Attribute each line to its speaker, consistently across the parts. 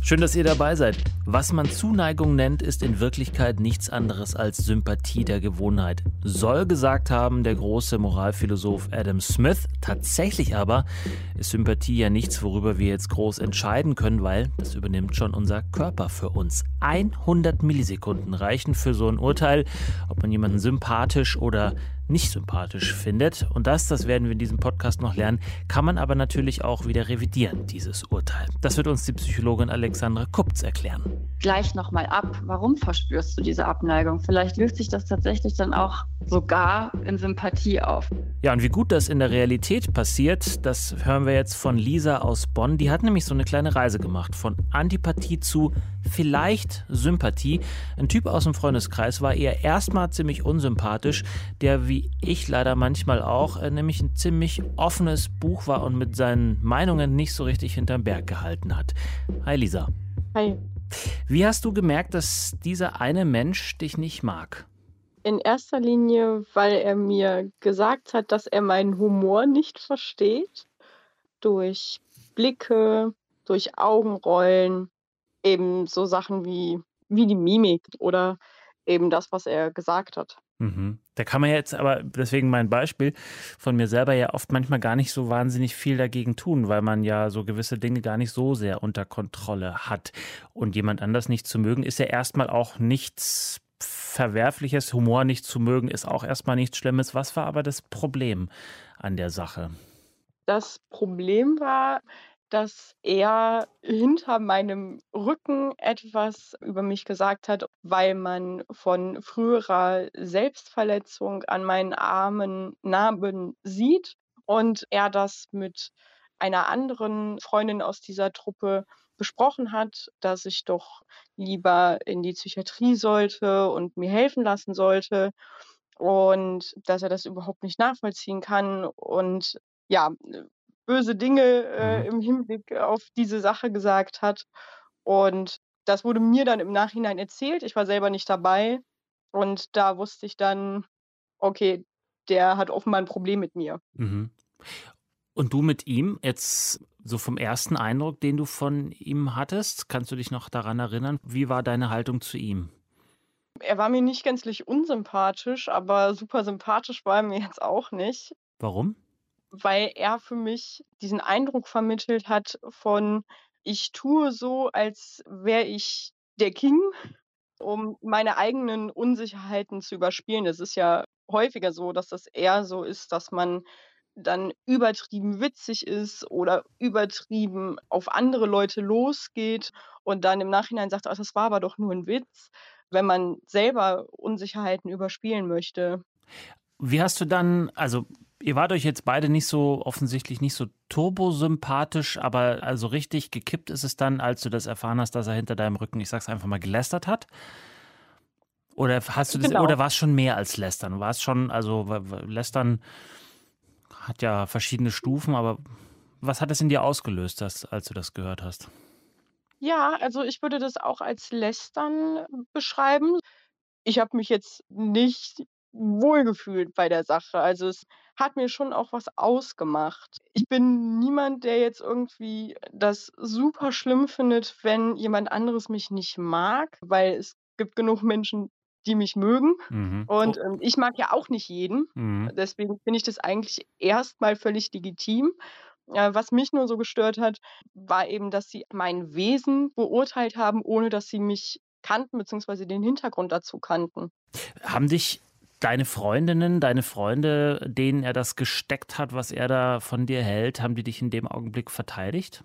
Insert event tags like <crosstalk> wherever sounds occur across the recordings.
Speaker 1: Schön, dass ihr dabei seid. Was man Zuneigung nennt, ist in Wirklichkeit nichts anderes als Sympathie der Gewohnheit. Soll gesagt haben der große Moralphilosoph Adam Smith. Tatsächlich aber ist Sympathie ja nichts, worüber wir jetzt groß entscheiden können, weil das übernimmt schon unser Körper für uns. 100 Millisekunden reichen für so ein Urteil, ob man jemanden sympathisch oder nicht sympathisch findet. Und das, das werden wir in diesem Podcast noch lernen, kann man aber natürlich auch wieder revidieren, dieses Urteil. Das wird uns die Psychologin Alexandra Kupz erklären.
Speaker 2: Gleich nochmal ab, warum verspürst du diese Abneigung? Vielleicht löst sich das tatsächlich dann auch sogar in Sympathie auf.
Speaker 1: Ja, und wie gut das in der Realität passiert, das hören wir jetzt von Lisa aus Bonn. Die hat nämlich so eine kleine Reise gemacht von Antipathie zu vielleicht Sympathie. Ein Typ aus dem Freundeskreis war ihr erstmal ziemlich unsympathisch, der wie ich leider manchmal auch, äh, nämlich ein ziemlich offenes Buch war und mit seinen Meinungen nicht so richtig hinterm Berg gehalten hat. Hi Lisa.
Speaker 3: Hi.
Speaker 1: Wie hast du gemerkt, dass dieser eine Mensch dich nicht mag?
Speaker 3: In erster Linie, weil er mir gesagt hat, dass er meinen Humor nicht versteht. Durch Blicke, durch Augenrollen, eben so Sachen wie, wie die Mimik oder eben das, was er gesagt hat.
Speaker 1: Mhm. Da kann man jetzt aber, deswegen mein Beispiel von mir selber ja oft manchmal gar nicht so wahnsinnig viel dagegen tun, weil man ja so gewisse Dinge gar nicht so sehr unter Kontrolle hat. Und jemand anders nicht zu mögen, ist ja erstmal auch nichts Verwerfliches. Humor nicht zu mögen, ist auch erstmal nichts Schlimmes. Was war aber das Problem an der Sache?
Speaker 3: Das Problem war, dass er hinter meinem Rücken etwas über mich gesagt hat, weil man von früherer Selbstverletzung an meinen Armen Narben sieht und er das mit einer anderen Freundin aus dieser Truppe besprochen hat, dass ich doch lieber in die Psychiatrie sollte und mir helfen lassen sollte und dass er das überhaupt nicht nachvollziehen kann. Und ja, böse Dinge äh, mhm. im Hinblick auf diese Sache gesagt hat. Und das wurde mir dann im Nachhinein erzählt. Ich war selber nicht dabei. Und da wusste ich dann, okay, der hat offenbar ein Problem mit mir.
Speaker 1: Mhm. Und du mit ihm, jetzt so vom ersten Eindruck, den du von ihm hattest, kannst du dich noch daran erinnern? Wie war deine Haltung zu ihm?
Speaker 3: Er war mir nicht gänzlich unsympathisch, aber super sympathisch war er mir jetzt auch nicht.
Speaker 1: Warum?
Speaker 3: Weil er für mich diesen Eindruck vermittelt hat von, ich tue so, als wäre ich der King, um meine eigenen Unsicherheiten zu überspielen. Es ist ja häufiger so, dass das eher so ist, dass man dann übertrieben witzig ist oder übertrieben auf andere Leute losgeht und dann im Nachhinein sagt, ach, das war aber doch nur ein Witz, wenn man selber Unsicherheiten überspielen möchte.
Speaker 1: Wie hast du dann, also ihr wart euch jetzt beide nicht so offensichtlich nicht so turbosympathisch, aber also richtig gekippt ist es dann, als du das erfahren hast, dass er hinter deinem Rücken, ich sag's einfach mal, gelästert hat? Oder hast du das,
Speaker 3: Genau.
Speaker 1: oder war es schon mehr als lästern? War es schon, also lästern hat ja verschiedene Stufen, aber was hat es in dir ausgelöst, das, als du das gehört hast?
Speaker 3: Ja, also ich würde das auch als Lästern beschreiben. Ich habe mich jetzt nicht wohlgefühlt bei der Sache. Also es hat mir schon auch was ausgemacht. Ich bin niemand, der jetzt irgendwie das super schlimm findet, wenn jemand anderes mich nicht mag, weil es gibt genug Menschen, die mich mögen.
Speaker 1: Mhm.
Speaker 3: Und ähm, ich mag ja auch nicht jeden.
Speaker 1: Mhm.
Speaker 3: Deswegen finde ich das eigentlich erstmal völlig legitim. Äh, was mich nur so gestört hat, war eben, dass sie mein Wesen beurteilt haben, ohne dass sie mich kannten, beziehungsweise den Hintergrund dazu kannten.
Speaker 1: Haben dich deine Freundinnen, deine Freunde, denen er das gesteckt hat, was er da von dir hält, haben die dich in dem Augenblick verteidigt?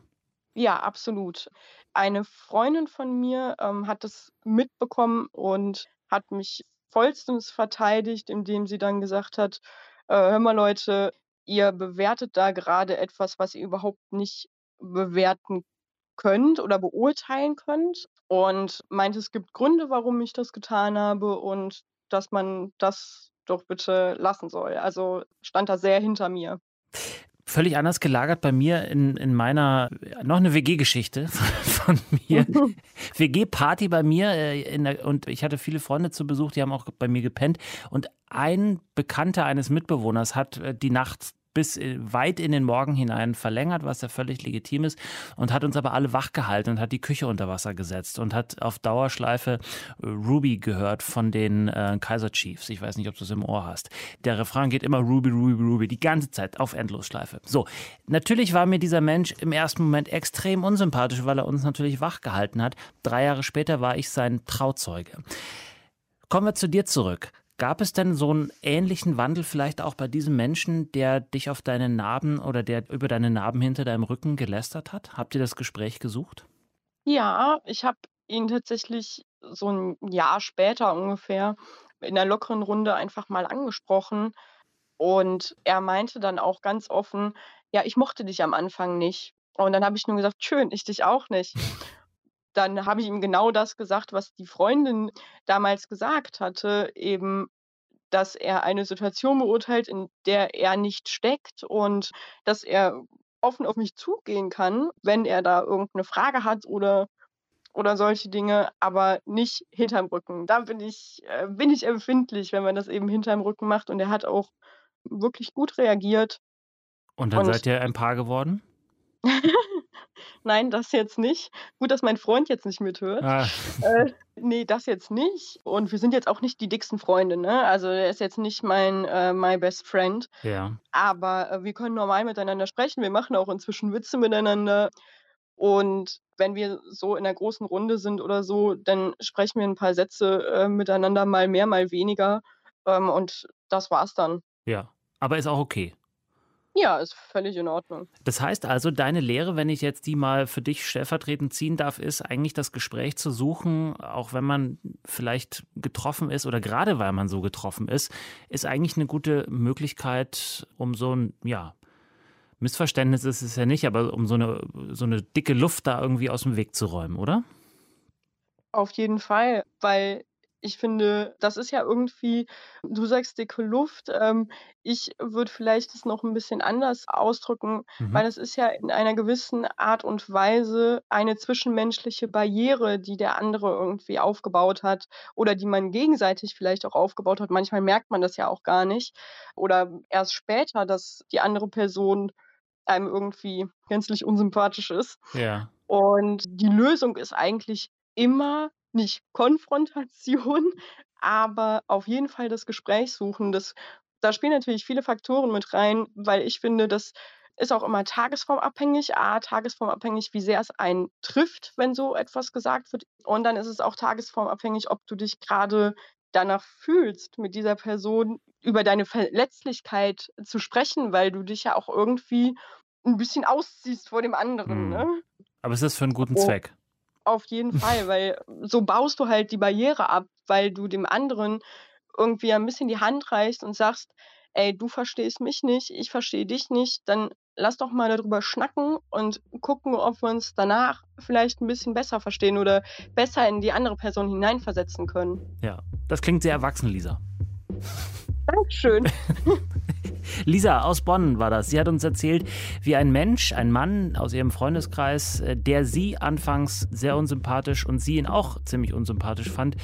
Speaker 3: Ja, absolut. Eine Freundin von mir ähm, hat das mitbekommen und hat mich vollstens verteidigt, indem sie dann gesagt hat, äh, hör mal Leute, ihr bewertet da gerade etwas, was ihr überhaupt nicht bewerten könnt oder beurteilen könnt und meint, es gibt Gründe, warum ich das getan habe und dass man das doch bitte lassen soll. Also stand da sehr hinter mir.
Speaker 1: völlig anders gelagert bei mir in, in meiner, noch eine WG-Geschichte <laughs> von mir. WG-Party bei mir äh, der, und ich hatte viele Freunde zu Besuch, die haben auch bei mir gepennt und ein Bekannter eines Mitbewohners hat äh, die Nacht bis äh, weit in den Morgen hinein verlängert, was ja völlig legitim ist, und hat uns aber alle wach gehalten und hat die Küche unter Wasser gesetzt und hat auf Dauerschleife äh, Ruby gehört von den äh, Kaiser Chiefs. Ich weiß nicht, ob du es im Ohr hast. Der Refrain geht immer Ruby, Ruby, Ruby, die ganze Zeit auf Endlosschleife. So, natürlich war mir dieser Mensch im ersten Moment extrem unsympathisch, weil er uns natürlich wach gehalten hat. Drei Jahre später war ich sein Trauzeuge. Kommen wir zu dir zurück. Gab es denn so einen ähnlichen Wandel vielleicht auch bei diesem Menschen, der dich auf deine Narben oder der über deine Narben hinter deinem Rücken gelästert hat? Habt ihr das Gespräch gesucht?
Speaker 3: Ja, ich habe ihn tatsächlich so ein Jahr später ungefähr in einer lockeren Runde einfach mal angesprochen und er meinte dann auch ganz offen: „Ja, ich mochte dich am Anfang nicht.“ Und dann habe ich nur gesagt: „Schön, ich dich auch nicht.“ Dann habe ich ihm genau das gesagt, was die Freundin damals gesagt hatte, eben, dass er eine Situation beurteilt, in der er nicht steckt und dass er offen auf mich zugehen kann, wenn er da irgendeine Frage hat oder oder solche Dinge, aber nicht hinterm Rücken. Da bin ich äh, bin ich empfindlich, wenn man das eben hinterm Rücken macht und er hat auch wirklich gut reagiert.
Speaker 1: Und dann
Speaker 3: Und
Speaker 1: seid ihr ein Paar geworden? <laughs>
Speaker 3: Nein, das jetzt nicht. Gut, dass mein Freund jetzt nicht mithört.
Speaker 1: Ah,
Speaker 3: Äh, ne, das jetzt nicht. Und wir sind jetzt auch nicht die dicksten Freunde, ne? Also, er ist jetzt nicht mein, äh my best friend,
Speaker 1: ja.
Speaker 3: aber, äh, wir können normal miteinander sprechen. Wir machen auch inzwischen Witze miteinander. Und wenn wir so in 'ner großen Runde sind oder so, dann sprechen wir 'n paar Sätze, äh, miteinander, mal mehr, mal weniger. Ähm, und das war's dann.
Speaker 1: Ja. Aber ist auch okay.
Speaker 3: Ja, ist völlig in Ordnung.
Speaker 1: Das heißt also, deine Lehre, wenn ich jetzt die mal für dich stellvertretend ziehen darf, ist eigentlich das Gespräch zu suchen, auch wenn man vielleicht getroffen ist oder gerade weil man so getroffen ist, ist eigentlich eine gute Möglichkeit, um so ein, ja, Missverständnis ist es ja nicht, aber um so eine, so eine dicke Luft da irgendwie aus dem Weg zu räumen, oder?
Speaker 3: Auf jeden Fall, weil ich finde, das ist ja irgendwie du sagst dicke Luft, ähm, ich würde vielleicht das noch 'n bisschen anders ausdrücken,
Speaker 1: Mhm.
Speaker 3: weil es ist ja in einer gewissen Art und Weise eine zwischenmenschliche Barriere, die der andere irgendwie aufgebaut hat oder die man gegenseitig vielleicht auch aufgebaut hat. Manchmal merkt man das ja auch gar nicht oder erst später, dass die andere Person einem irgendwie gänzlich unsympathisch ist.
Speaker 1: Ja.
Speaker 3: Und die Lösung ist eigentlich immer nicht Konfrontation, <laughs> aber auf jeden Fall das Gespräch suchen. Das da spielen natürlich viele Faktoren mit rein, weil ich finde, das ist auch immer tagesformabhängig. A, tagesformabhängig, wie sehr es einen trifft, wenn so etwas gesagt wird. Und dann ist es auch tagesformabhängig, ob du dich grade danach fühlst, mit dieser Person über deine Verletzlichkeit zu sprechen, weil du dich ja auch irgendwie 'n bisschen ausziehst vor dem anderen,
Speaker 1: Mhm.
Speaker 3: ne?
Speaker 1: Aber es ist für einen guten
Speaker 3: Oh.
Speaker 1: Zweck.
Speaker 3: Auf jeden Fall, <laughs> weil so baust du halt die Barriere ab, weil du dem anderen irgendwie ein bisschen die Hand reichst und sagst: „Ey, du verstehst mich nicht, ich verstehe dich nicht. Dann lass doch mal da drüber schnacken und gucken, ob wir uns danach vielleicht 'n bisschen besser verstehen oder besser in die andere Person hineinversetzen können.“
Speaker 1: Ja. Das klingt sehr erwachsen, Lisa.
Speaker 3: Dankeschön. <laughs>
Speaker 1: Lisa aus Bonn war das. Sie hat uns erzählt, wie ein Mensch, ein Mann aus ihrem Freundeskreis, äh, der sie anfangs sehr unsympathisch und sie ihn auch ziemlich unsympathisch fand,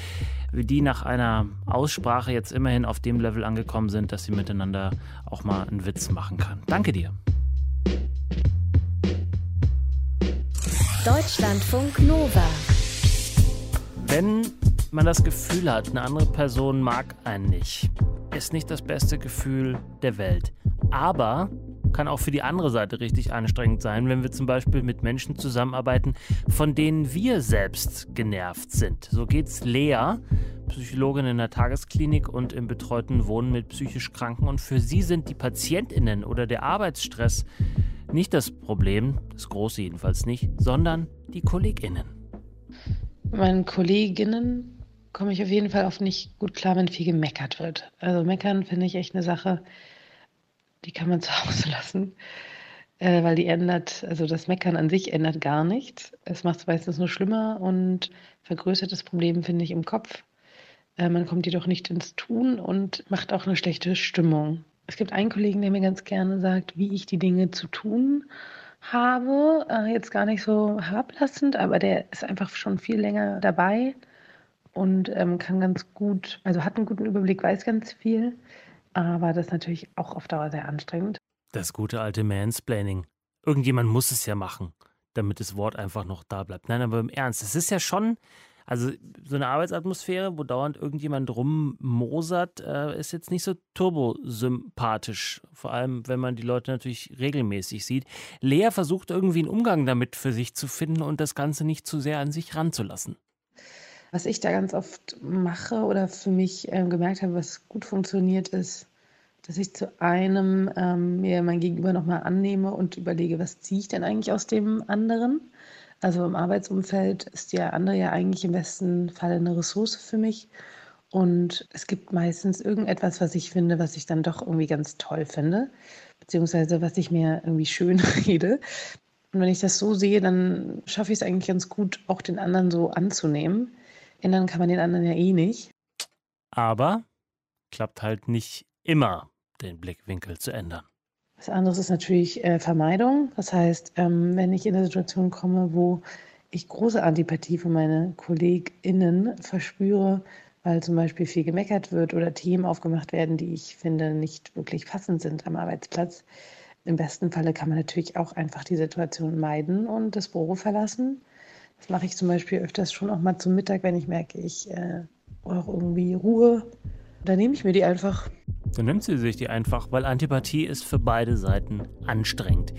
Speaker 1: wie die nach einer Aussprache jetzt immerhin auf dem Level angekommen sind, dass sie miteinander auch mal einen Witz machen kann. Danke dir.
Speaker 4: Deutschlandfunk Nova.
Speaker 1: Wenn man das Gefühl hat, eine andere Person mag einen nicht, ist nicht das beste Gefühl der Welt. Aber kann auch für die andere Seite richtig anstrengend sein, wenn wir zum Beispiel mit Menschen zusammenarbeiten, von denen wir selbst genervt sind. So geht's Lea, Psychologin in der Tagesklinik und im betreuten Wohnen mit psychisch Kranken. Und für sie sind die PatientInnen oder der Arbeitsstress nicht das Problem, das große jedenfalls nicht, sondern die KollegInnen.
Speaker 5: Meinen Kolleginnen komme ich auf jeden Fall oft nicht gut klar, wenn viel gemeckert wird. Also meckern finde ich echt eine Sache, die kann man <laughs> zu Hause lassen, äh, weil die ändert, also das Meckern an sich ändert gar nichts. Es macht es meistens nur schlimmer und vergrößert das Problem, finde ich, im Kopf. Äh, man kommt jedoch nicht ins Tun und macht auch eine schlechte Stimmung. Es gibt einen Kollegen, der mir ganz gerne sagt, wie ich die Dinge zu tun habe. Äh, jetzt gar nicht so herablassend, aber der ist einfach schon viel länger dabei und ähm, kann ganz gut, also hat einen guten Überblick, weiß ganz viel. Aber das ist natürlich auch auf Dauer sehr anstrengend.
Speaker 1: Das gute alte Mansplaining. Irgendjemand muss es ja machen, damit das Wort einfach noch da bleibt. Nein, aber im Ernst, es ist ja schon, also so eine Arbeitsatmosphäre, wo dauernd irgendjemand rummosert, äh, ist jetzt nicht so turbosympathisch. Vor allem, wenn man die Leute natürlich regelmäßig sieht. Lea versucht irgendwie einen Umgang damit für sich zu finden und das Ganze nicht zu sehr an sich ranzulassen.
Speaker 5: Was ich da ganz oft mache oder für mich äh, gemerkt habe, was gut funktioniert, ist, dass ich zu einem ähm, mir mein Gegenüber nochmal annehme und überlege, was ziehe ich denn eigentlich aus dem anderen? Also im Arbeitsumfeld ist der andere ja eigentlich im besten Fall eine Ressource für mich. Und es gibt meistens irgendetwas, was ich finde, was ich dann doch irgendwie ganz toll finde, beziehungsweise was ich mir irgendwie schön <laughs> rede. Und wenn ich das so sehe, dann schaffe ich es eigentlich ganz gut, auch den anderen so anzunehmen. Ändern kann man den anderen ja eh nicht.
Speaker 1: Aber klappt halt nicht immer, den Blickwinkel zu ändern.
Speaker 5: Was anderes ist natürlich äh, Vermeidung. Das heißt, ähm, wenn ich in eine Situation komme, wo ich große Antipathie von meinen KollegInnen verspüre, weil zum Beispiel viel gemeckert wird oder Themen aufgemacht werden, die ich finde nicht wirklich passend sind am Arbeitsplatz. Im besten Falle kann man natürlich auch einfach die Situation meiden und das Büro verlassen. Das mache ich zum Beispiel öfters schon auch mal zum Mittag, wenn ich merke, ich äh, brauche irgendwie Ruhe. Dann nehme ich mir die einfach.
Speaker 1: Dann nimmt sie sich die einfach, weil Antipathie ist für beide Seiten anstrengend.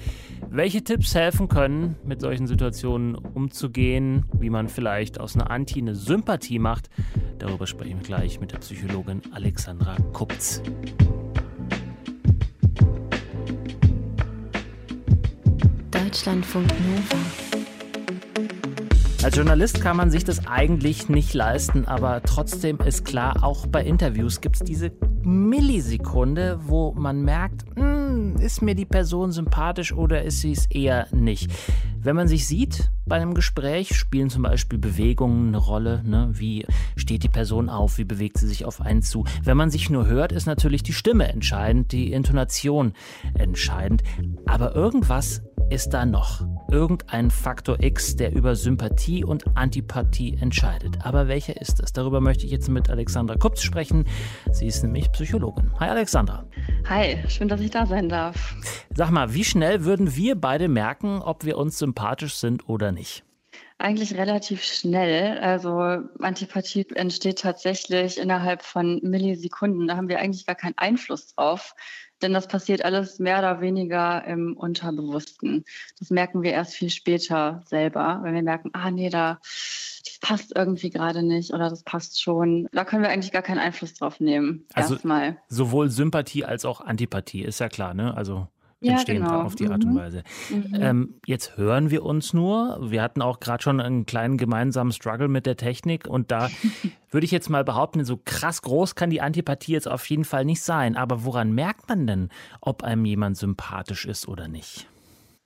Speaker 1: Welche Tipps helfen können, mit solchen Situationen umzugehen, wie man vielleicht aus einer Anti eine Sympathie macht, darüber sprechen wir gleich mit der Psychologin Alexandra Kupz.
Speaker 4: Deutschlandfunk Nova.
Speaker 1: Als Journalist kann man sich das eigentlich nicht leisten, aber trotzdem ist klar, auch bei Interviews gibt es diese Millisekunde, wo man merkt, hm, ist mir die Person sympathisch oder ist sie es eher nicht. Wenn man sich sieht bei einem Gespräch, spielen zum Beispiel Bewegungen eine Rolle. Ne? Wie steht die Person auf? Wie bewegt sie sich auf einen zu? Wenn man sich nur hört, ist natürlich die Stimme entscheidend, die Intonation entscheidend. Aber irgendwas ist da noch irgendein Faktor X, der über Sympathie und Antipathie entscheidet. Aber welcher ist es? Darüber möchte ich jetzt mit Alexandra Kupz sprechen. Sie ist nämlich Psychologin. Hi Alexandra.
Speaker 2: Hi, schön, dass ich da sein darf.
Speaker 1: Sag mal, wie schnell würden wir beide merken, ob wir uns sympathisch sind oder nicht?
Speaker 2: Eigentlich relativ schnell. Also Antipathie entsteht tatsächlich innerhalb von Millisekunden. Da haben wir eigentlich gar keinen Einfluss drauf. Denn das passiert alles mehr oder weniger im Unterbewussten. Das merken wir erst viel später selber, wenn wir merken, ah nee, da das passt irgendwie gerade nicht oder das passt schon. Da können wir eigentlich gar keinen Einfluss drauf nehmen.
Speaker 1: Also
Speaker 2: erstmal.
Speaker 1: sowohl Sympathie als auch Antipathie, ist ja klar, ne? Also entstehen
Speaker 2: ja, genau.
Speaker 1: auf die Art und
Speaker 2: Mhm.
Speaker 1: Weise.
Speaker 2: Mhm.
Speaker 1: Ähm, jetzt hören wir uns nur. Wir hatten auch gerade schon einen kleinen gemeinsamen Struggle mit der Technik und da <laughs> würde ich jetzt mal behaupten, so krass groß kann die Antipathie jetzt auf jeden Fall nicht sein. Aber woran merkt man denn, ob einem jemand sympathisch ist oder nicht?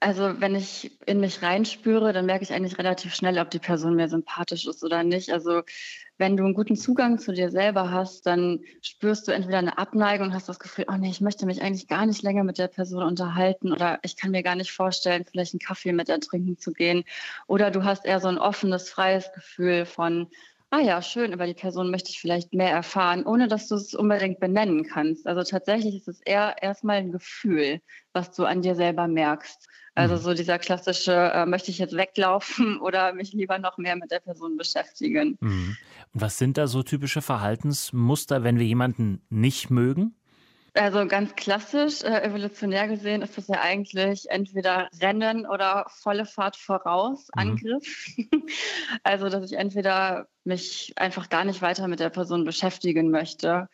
Speaker 2: Also wenn ich in mich reinspüre, dann merke ich eigentlich relativ schnell, ob die Person mir sympathisch ist oder nicht. Also wenn du einen guten Zugang zu dir selber hast, dann spürst du entweder eine Abneigung und hast das Gefühl, oh nee, ich möchte mich eigentlich gar nicht länger mit der Person unterhalten oder ich kann mir gar nicht vorstellen, vielleicht einen Kaffee mit ihr trinken zu gehen. Oder du hast eher so ein offenes, freies Gefühl von, ah ja, schön, über die Person möchte ich vielleicht mehr erfahren, ohne dass du es unbedingt benennen kannst. Also tatsächlich ist es eher erstmal ein Gefühl, was du an dir selber merkst. Also
Speaker 1: Mhm.
Speaker 2: so dieser klassische, äh, möchte ich jetzt weglaufen <laughs> oder mich lieber noch mehr mit der Person beschäftigen.
Speaker 1: Mhm. Und was sind da so typische Verhaltensmuster, wenn wir jemanden nicht mögen?
Speaker 2: Also ganz klassisch, äh, evolutionär gesehen, ist das ja eigentlich entweder Rennen oder volle Fahrt voraus,
Speaker 1: Mhm.
Speaker 2: Angriff. <laughs> also, dass ich entweder mich einfach gar nicht weiter mit der Person beschäftigen möchte,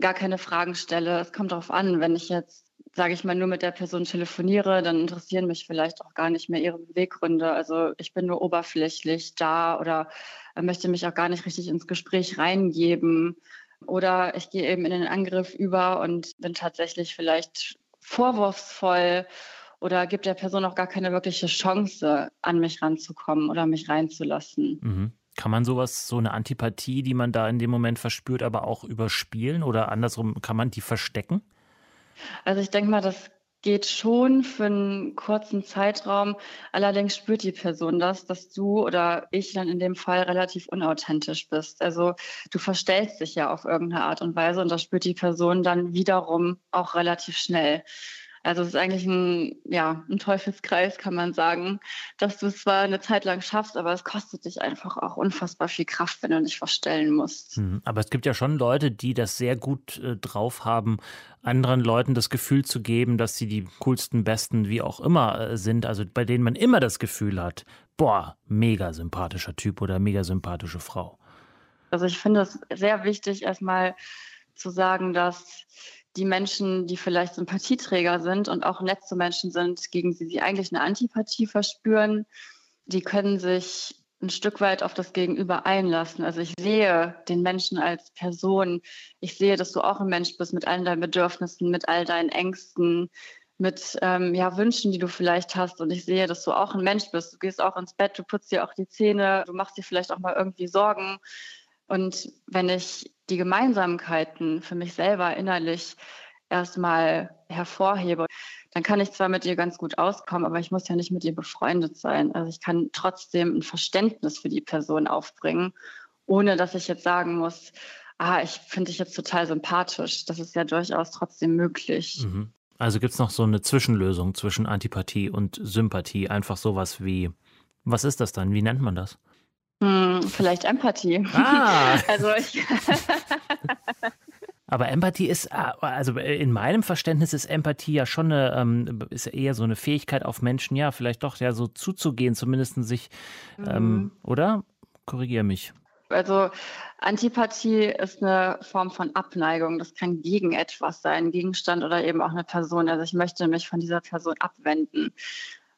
Speaker 2: gar keine Fragen stelle. Es kommt darauf an, wenn ich jetzt, sage ich mal, nur mit der Person telefoniere, dann interessieren mich vielleicht auch gar nicht mehr ihre Beweggründe. Also ich bin nur oberflächlich da oder möchte mich auch gar nicht richtig ins Gespräch reingeben. Oder ich gehe eben in den Angriff über und bin tatsächlich vielleicht vorwurfsvoll oder gibt der Person auch gar keine wirkliche Chance, an mich ranzukommen oder mich reinzulassen.
Speaker 1: Mhm. Kann man sowas, so eine Antipathie, die man da in dem Moment verspürt, aber auch überspielen oder andersrum, kann man die verstecken?
Speaker 2: Also ich denke mal, das geht schon für einen kurzen Zeitraum. Allerdings spürt die Person das, dass du oder ich dann in dem Fall relativ unauthentisch bist. Also du verstellst dich ja auf irgendeine Art und Weise und das spürt die Person dann wiederum auch relativ schnell. Also es ist eigentlich ein, ja, ein Teufelskreis, kann man sagen, dass du es zwar eine Zeit lang schaffst, aber es kostet dich einfach auch unfassbar viel Kraft, wenn du dich verstellen musst.
Speaker 1: Mhm. Aber es gibt ja schon Leute, die das sehr gut äh, drauf haben, anderen Leuten das Gefühl zu geben, dass sie die coolsten, besten, wie auch immer äh, sind. Also bei denen man immer das Gefühl hat, boah, mega sympathischer Typ oder mega sympathische Frau.
Speaker 2: Also ich finde es sehr wichtig, erstmal zu sagen, dass die Menschen, die vielleicht Sympathieträger sind und auch nett zu Menschen sind, gegen die sie eigentlich eine Antipathie verspüren, die können sich ein Stück weit auf das Gegenüber einlassen. Also ich sehe den Menschen als Person. Ich sehe, dass du auch ein Mensch bist mit allen deinen Bedürfnissen, mit all deinen Ängsten, mit ähm, ja, Wünschen, die du vielleicht hast. Und ich sehe, dass du auch ein Mensch bist. Du gehst auch ins Bett, du putzt dir auch die Zähne, du machst dir vielleicht auch mal irgendwie Sorgen. Und wenn ich die Gemeinsamkeiten für mich selber innerlich erstmal hervorhebe, dann kann ich zwar mit ihr ganz gut auskommen, aber ich muss ja nicht mit ihr befreundet sein. Also ich kann trotzdem ein Verständnis für die Person aufbringen, ohne dass ich jetzt sagen muss, ah, ich finde dich jetzt total sympathisch. Das ist ja durchaus trotzdem möglich.
Speaker 1: Mhm. Also gibt es noch so eine Zwischenlösung zwischen Antipathie und Sympathie, einfach sowas wie, was ist das dann? Wie nennt man das?
Speaker 2: Hm, vielleicht Empathie.
Speaker 1: Ah. <laughs>
Speaker 2: also ich <laughs>
Speaker 1: Aber Empathie ist, ah, also in meinem Verständnis ist Empathie ja schon eine, ähm, ist eher so eine Fähigkeit auf Menschen, ja, vielleicht doch ja so zuzugehen, zumindest sich, ähm, mhm. ähm, oder? Korrigiere mich.
Speaker 2: Also Antipathie ist eine Form von Abneigung. Das kann gegen etwas sein, Gegenstand oder eben auch eine Person. Also ich möchte mich von dieser Person abwenden.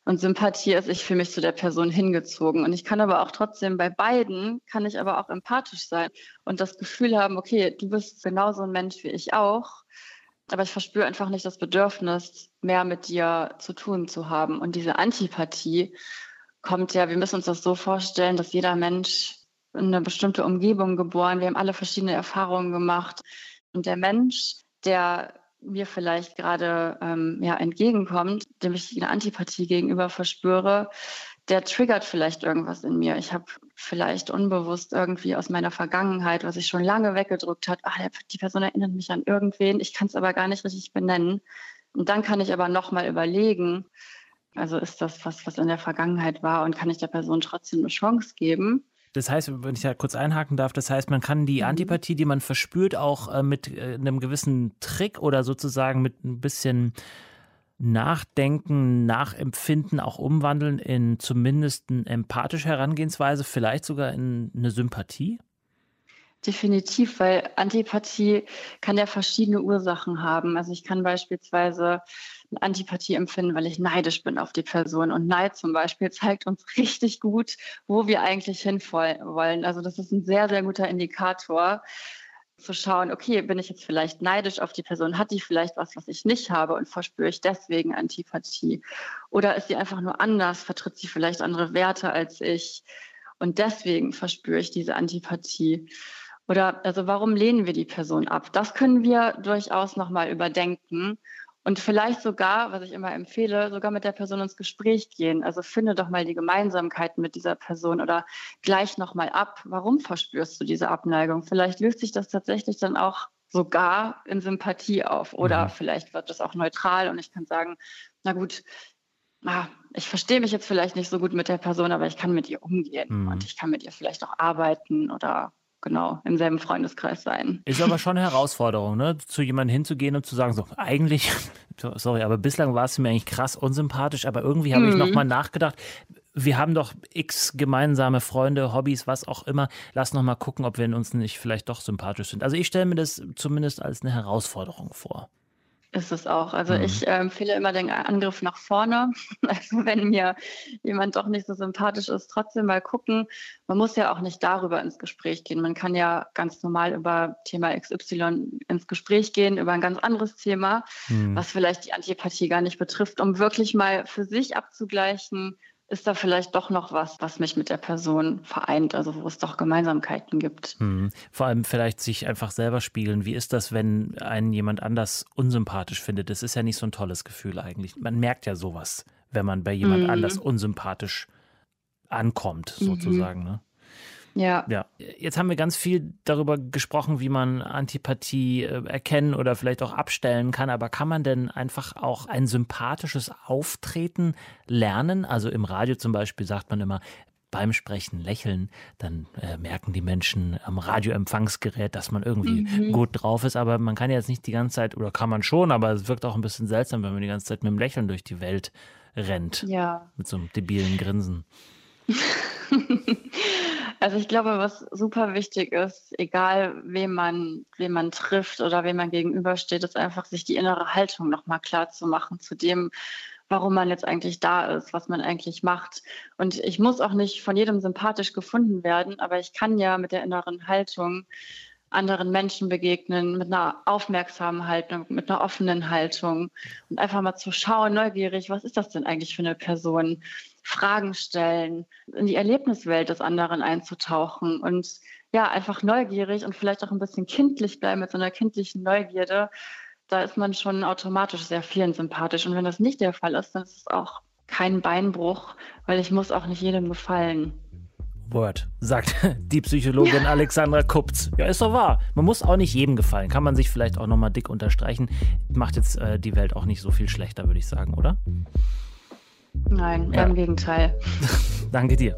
Speaker 2: Und Sympathie ist, ich fühle mich zu der Person hingezogen. Und ich kann aber auch trotzdem bei beiden, kann ich aber auch empathisch sein und das Gefühl haben, okay, du bist genauso ein Mensch wie ich auch. Aber ich verspüre einfach nicht das Bedürfnis, mehr mit dir zu tun zu haben. Und diese Antipathie kommt ja, wir müssen uns das so vorstellen, dass jeder Mensch in eine bestimmte Umgebung geboren, wir haben alle verschiedene Erfahrungen gemacht. Und der Mensch, der mir vielleicht gerade ähm, ja, entgegenkommt, dem ich eine Antipathie gegenüber verspüre, der triggert vielleicht irgendwas in mir. Ich habe vielleicht unbewusst irgendwie aus meiner Vergangenheit, was ich schon lange weggedrückt hat, ah, die Person erinnert mich an irgendwen, ich kann es aber gar nicht richtig benennen. Und dann kann ich aber nochmal überlegen, also ist das was, was in der Vergangenheit war und kann ich der Person trotzdem eine Chance geben?
Speaker 1: Das heißt, wenn ich da kurz einhaken darf, das heißt, man kann die mhm. Antipathie, die man verspürt, auch äh, mit äh, einem gewissen Trick oder sozusagen mit ein bisschen Nachdenken, Nachempfinden auch umwandeln in zumindest eine empathische Herangehensweise, vielleicht sogar in eine Sympathie?
Speaker 2: Definitiv, weil Antipathie kann ja verschiedene Ursachen haben. Also ich kann beispielsweise Antipathie empfinden, weil ich neidisch bin auf die Person. Und Neid zum Beispiel <laughs> zeigt uns richtig gut, wo wir eigentlich hinwollen. Also das ist ein sehr, sehr guter Indikator zu schauen, okay, bin ich jetzt vielleicht neidisch auf die Person, hat die vielleicht was, was ich nicht habe und verspüre ich deswegen Antipathie? Oder ist sie einfach nur anders, vertritt sie vielleicht andere Werte als ich und deswegen verspüre ich diese Antipathie? Oder also warum lehnen wir die Person ab? Das können wir durchaus nochmal überdenken und vielleicht sogar, was ich immer empfehle, sogar mit der Person ins Gespräch gehen. Also finde doch mal die Gemeinsamkeiten mit dieser Person oder gleich nochmal ab. Warum verspürst du diese Abneigung? Vielleicht löst sich das tatsächlich dann auch sogar in Sympathie auf oder mhm. vielleicht wird das auch neutral und ich kann sagen, na gut, ah, ich verstehe mich jetzt vielleicht nicht so gut mit der Person, aber ich kann mit ihr umgehen mhm. und ich kann mit ihr vielleicht auch arbeiten oder genau im selben Freundeskreis sein.
Speaker 1: Ist aber schon eine Herausforderung, ne? zu jemandem hinzugehen und zu sagen, so eigentlich, <laughs> sorry, aber bislang war es mir eigentlich krass unsympathisch, aber irgendwie habe mhm. ich nochmal nachgedacht, wir haben doch x gemeinsame Freunde, Hobbys, was auch immer. Lass noch mal gucken, ob wir in uns nicht vielleicht doch sympathisch sind. Also ich stelle mir das zumindest als eine Herausforderung vor.
Speaker 2: Ist es auch. Also mhm. ich äh, empfehle immer den Angriff nach vorne. <laughs> Also wenn mir jemand doch nicht so sympathisch ist, trotzdem mal gucken. Man muss ja auch nicht darüber ins Gespräch gehen. Man kann ja ganz normal über Thema XY ins Gespräch gehen, über ein ganz anderes Thema, mhm. was vielleicht die Antipathie gar nicht betrifft, um wirklich mal für sich abzugleichen, ist da vielleicht doch noch was, was mich mit der Person vereint, also wo es doch Gemeinsamkeiten gibt.
Speaker 1: Hm. Vor allem vielleicht sich einfach selber spiegeln. Wie ist das, wenn einen jemand anders unsympathisch findet? Das ist ja nicht so ein tolles Gefühl eigentlich. Man merkt ja sowas, wenn man bei jemand mhm. anders unsympathisch ankommt, mhm. sozusagen. Mhm. Ne?
Speaker 2: Ja.
Speaker 1: ja. Jetzt haben wir ganz viel darüber gesprochen, wie man Antipathie äh, erkennen oder vielleicht auch abstellen kann. Aber kann man denn einfach auch ein sympathisches Auftreten lernen? Also im Radio zum Beispiel sagt man immer, beim Sprechen lächeln, dann äh, merken die Menschen am Radioempfangsgerät, dass man irgendwie mhm. gut drauf ist. Aber man kann jetzt nicht die ganze Zeit, oder kann man schon, aber es wirkt auch ein bisschen seltsam, wenn man die ganze Zeit mit dem Lächeln durch die Welt rennt.
Speaker 2: Ja.
Speaker 1: Mit so einem debilen Grinsen. <laughs>
Speaker 2: Also ich glaube, was super wichtig ist, egal wem man, wem man trifft oder wem man gegenübersteht, ist einfach sich die innere Haltung nochmal klar zu machen zu dem, warum man jetzt eigentlich da ist, was man eigentlich macht. Und ich muss auch nicht von jedem sympathisch gefunden werden, aber ich kann ja mit der inneren Haltung anderen Menschen begegnen, mit einer aufmerksamen Haltung, mit einer offenen Haltung und einfach mal zu schauen, neugierig, was ist das denn eigentlich für eine Person? Fragen stellen, in die Erlebniswelt des anderen einzutauchen und ja, einfach neugierig und vielleicht auch ein bisschen kindlich bleiben mit so einer kindlichen Neugierde. Da ist man schon automatisch sehr vielen sympathisch. Und wenn das nicht der Fall ist, dann ist es auch kein Beinbruch, weil ich muss auch nicht jedem gefallen.
Speaker 1: Word, sagt <laughs> die Psychologin Alexandra Kupz. Ja, ist doch wahr. Man muss auch nicht jedem gefallen. Kann man sich vielleicht auch nochmal dick unterstreichen. Macht jetzt äh, die Welt auch nicht so viel schlechter, würde ich sagen, oder?
Speaker 2: Nein, ja. im Gegenteil. <laughs>
Speaker 1: Danke dir.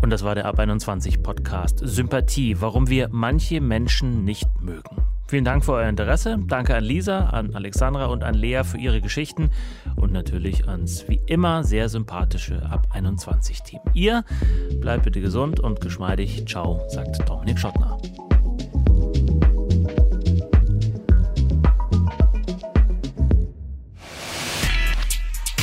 Speaker 1: Und das war der Ab 21 Podcast Sympathie, warum wir manche Menschen nicht mögen. Vielen Dank für euer Interesse. Danke an Lisa, an Alexandra und an Lea für ihre Geschichten und natürlich ans wie immer sehr sympathische Ab 21 Team. Ihr bleibt bitte gesund und geschmeidig. Ciao, sagt Dominik Schottner.